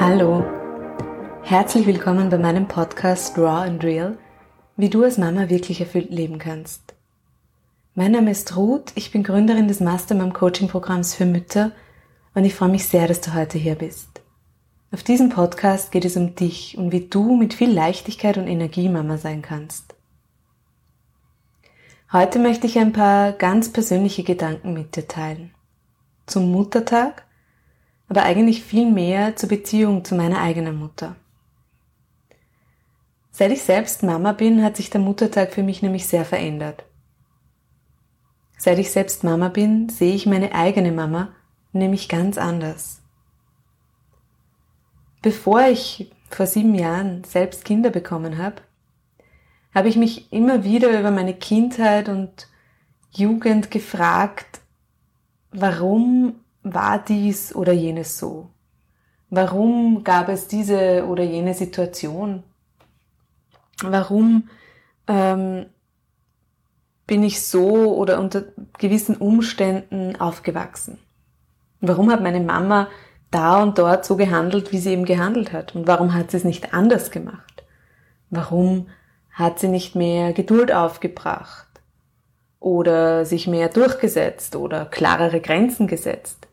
Hallo, herzlich willkommen bei meinem Podcast Raw and Real, wie du als Mama wirklich erfüllt leben kannst. Mein Name ist Ruth, ich bin Gründerin des Mastermom Coaching Programms für Mütter und ich freue mich sehr, dass du heute hier bist. Auf diesem Podcast geht es um dich und wie du mit viel Leichtigkeit und Energie Mama sein kannst. Heute möchte ich ein paar ganz persönliche Gedanken mit dir teilen. Zum Muttertag aber eigentlich viel mehr zur Beziehung zu meiner eigenen Mutter. Seit ich selbst Mama bin, hat sich der Muttertag für mich nämlich sehr verändert. Seit ich selbst Mama bin, sehe ich meine eigene Mama nämlich ganz anders. Bevor ich vor sieben Jahren selbst Kinder bekommen habe, habe ich mich immer wieder über meine Kindheit und Jugend gefragt, warum war dies oder jenes so? Warum gab es diese oder jene Situation? Warum ähm, bin ich so oder unter gewissen Umständen aufgewachsen? Warum hat meine Mama da und dort so gehandelt, wie sie eben gehandelt hat? Und warum hat sie es nicht anders gemacht? Warum hat sie nicht mehr Geduld aufgebracht? Oder sich mehr durchgesetzt oder klarere Grenzen gesetzt?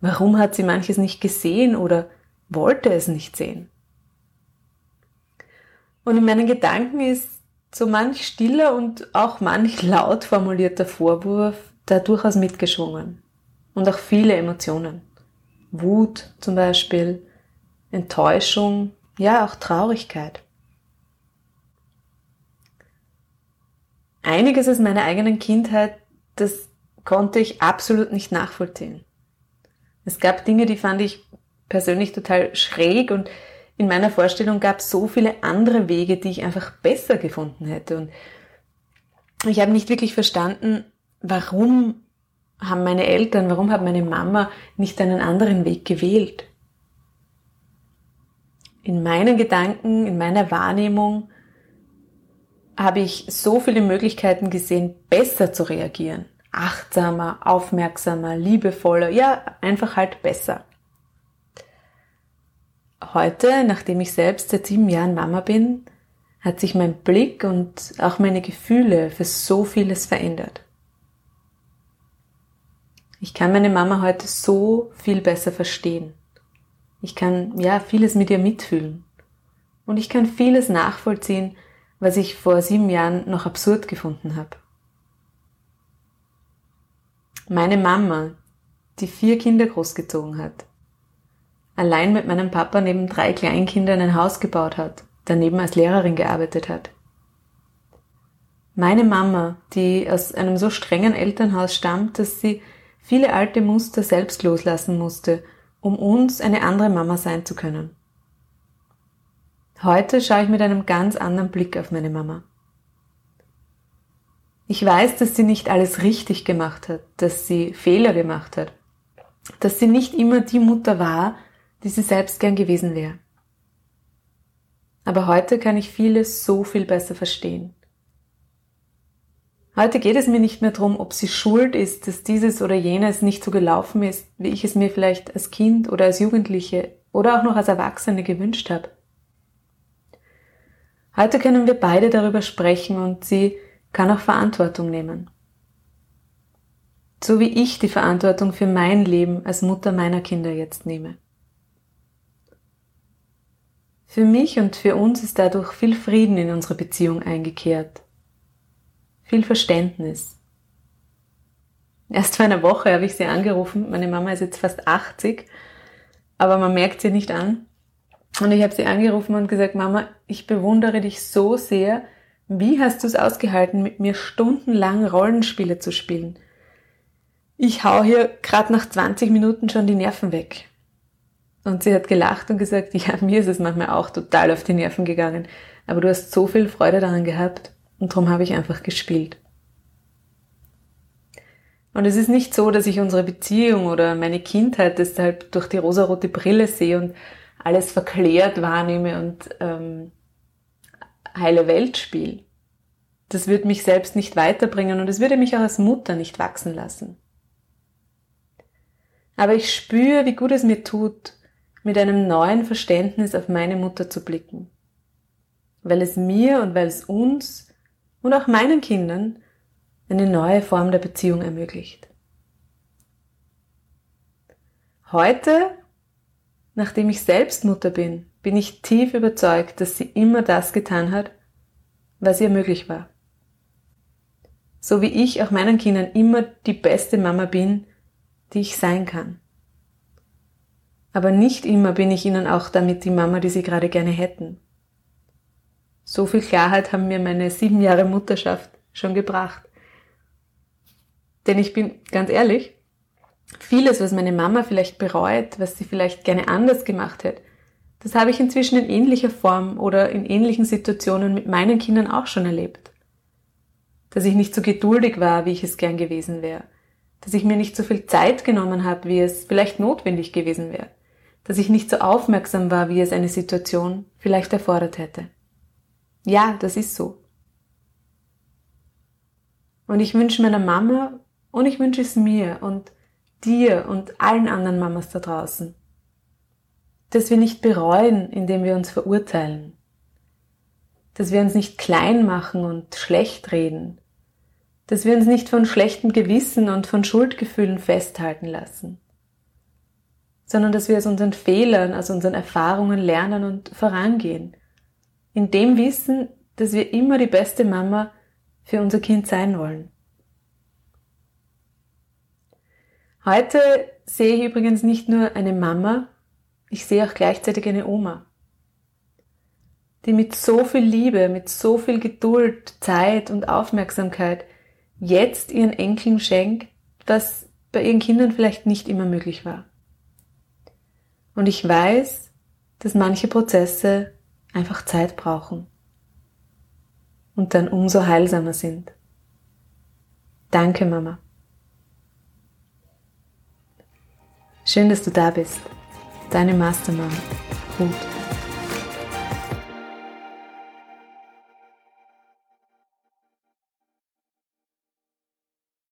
Warum hat sie manches nicht gesehen oder wollte es nicht sehen? Und in meinen Gedanken ist so manch stiller und auch manch laut formulierter Vorwurf da durchaus mitgeschwungen. Und auch viele Emotionen. Wut zum Beispiel, Enttäuschung, ja auch Traurigkeit. Einiges aus meiner eigenen Kindheit, das konnte ich absolut nicht nachvollziehen. Es gab Dinge, die fand ich persönlich total schräg und in meiner Vorstellung gab es so viele andere Wege, die ich einfach besser gefunden hätte. Und ich habe nicht wirklich verstanden, warum haben meine Eltern, warum hat meine Mama nicht einen anderen Weg gewählt. In meinen Gedanken, in meiner Wahrnehmung habe ich so viele Möglichkeiten gesehen, besser zu reagieren achtsamer, aufmerksamer, liebevoller, ja, einfach halt besser. Heute, nachdem ich selbst seit sieben Jahren Mama bin, hat sich mein Blick und auch meine Gefühle für so vieles verändert. Ich kann meine Mama heute so viel besser verstehen. Ich kann ja vieles mit ihr mitfühlen. Und ich kann vieles nachvollziehen, was ich vor sieben Jahren noch absurd gefunden habe. Meine Mama, die vier Kinder großgezogen hat, allein mit meinem Papa neben drei Kleinkindern ein Haus gebaut hat, daneben als Lehrerin gearbeitet hat. Meine Mama, die aus einem so strengen Elternhaus stammt, dass sie viele alte Muster selbst loslassen musste, um uns eine andere Mama sein zu können. Heute schaue ich mit einem ganz anderen Blick auf meine Mama. Ich weiß, dass sie nicht alles richtig gemacht hat, dass sie Fehler gemacht hat, dass sie nicht immer die Mutter war, die sie selbst gern gewesen wäre. Aber heute kann ich vieles so viel besser verstehen. Heute geht es mir nicht mehr darum, ob sie schuld ist, dass dieses oder jenes nicht so gelaufen ist, wie ich es mir vielleicht als Kind oder als Jugendliche oder auch noch als Erwachsene gewünscht habe. Heute können wir beide darüber sprechen und sie kann auch Verantwortung nehmen. So wie ich die Verantwortung für mein Leben als Mutter meiner Kinder jetzt nehme. Für mich und für uns ist dadurch viel Frieden in unsere Beziehung eingekehrt. Viel Verständnis. Erst vor einer Woche habe ich sie angerufen. Meine Mama ist jetzt fast 80, aber man merkt sie nicht an. Und ich habe sie angerufen und gesagt, Mama, ich bewundere dich so sehr, wie hast du es ausgehalten, mit mir stundenlang Rollenspiele zu spielen? Ich hau hier gerade nach 20 Minuten schon die Nerven weg. Und sie hat gelacht und gesagt, ja, mir ist es manchmal auch total auf die Nerven gegangen. Aber du hast so viel Freude daran gehabt und darum habe ich einfach gespielt. Und es ist nicht so, dass ich unsere Beziehung oder meine Kindheit deshalb durch die rosarote Brille sehe und alles verklärt wahrnehme und ähm, heile Welt spiele. Das würde mich selbst nicht weiterbringen und es würde mich auch als Mutter nicht wachsen lassen. Aber ich spüre, wie gut es mir tut, mit einem neuen Verständnis auf meine Mutter zu blicken, weil es mir und weil es uns und auch meinen Kindern eine neue Form der Beziehung ermöglicht. Heute, nachdem ich selbst Mutter bin, bin ich tief überzeugt, dass sie immer das getan hat, was ihr möglich war. So wie ich auch meinen Kindern immer die beste Mama bin, die ich sein kann. Aber nicht immer bin ich ihnen auch damit die Mama, die sie gerade gerne hätten. So viel Klarheit haben mir meine sieben Jahre Mutterschaft schon gebracht. Denn ich bin ganz ehrlich, vieles, was meine Mama vielleicht bereut, was sie vielleicht gerne anders gemacht hätte, das habe ich inzwischen in ähnlicher Form oder in ähnlichen Situationen mit meinen Kindern auch schon erlebt. Dass ich nicht so geduldig war, wie ich es gern gewesen wäre. Dass ich mir nicht so viel Zeit genommen habe, wie es vielleicht notwendig gewesen wäre. Dass ich nicht so aufmerksam war, wie es eine Situation vielleicht erfordert hätte. Ja, das ist so. Und ich wünsche meiner Mama und ich wünsche es mir und dir und allen anderen Mamas da draußen, dass wir nicht bereuen, indem wir uns verurteilen, dass wir uns nicht klein machen und schlecht reden, dass wir uns nicht von schlechtem Gewissen und von Schuldgefühlen festhalten lassen, sondern dass wir aus unseren Fehlern, aus unseren Erfahrungen lernen und vorangehen, in dem Wissen, dass wir immer die beste Mama für unser Kind sein wollen. Heute sehe ich übrigens nicht nur eine Mama, ich sehe auch gleichzeitig eine Oma, die mit so viel Liebe, mit so viel Geduld, Zeit und Aufmerksamkeit jetzt ihren Enkeln schenkt, was bei ihren Kindern vielleicht nicht immer möglich war. Und ich weiß, dass manche Prozesse einfach Zeit brauchen und dann umso heilsamer sind. Danke, Mama. Schön, dass du da bist. Deine Mastermom, Ruth.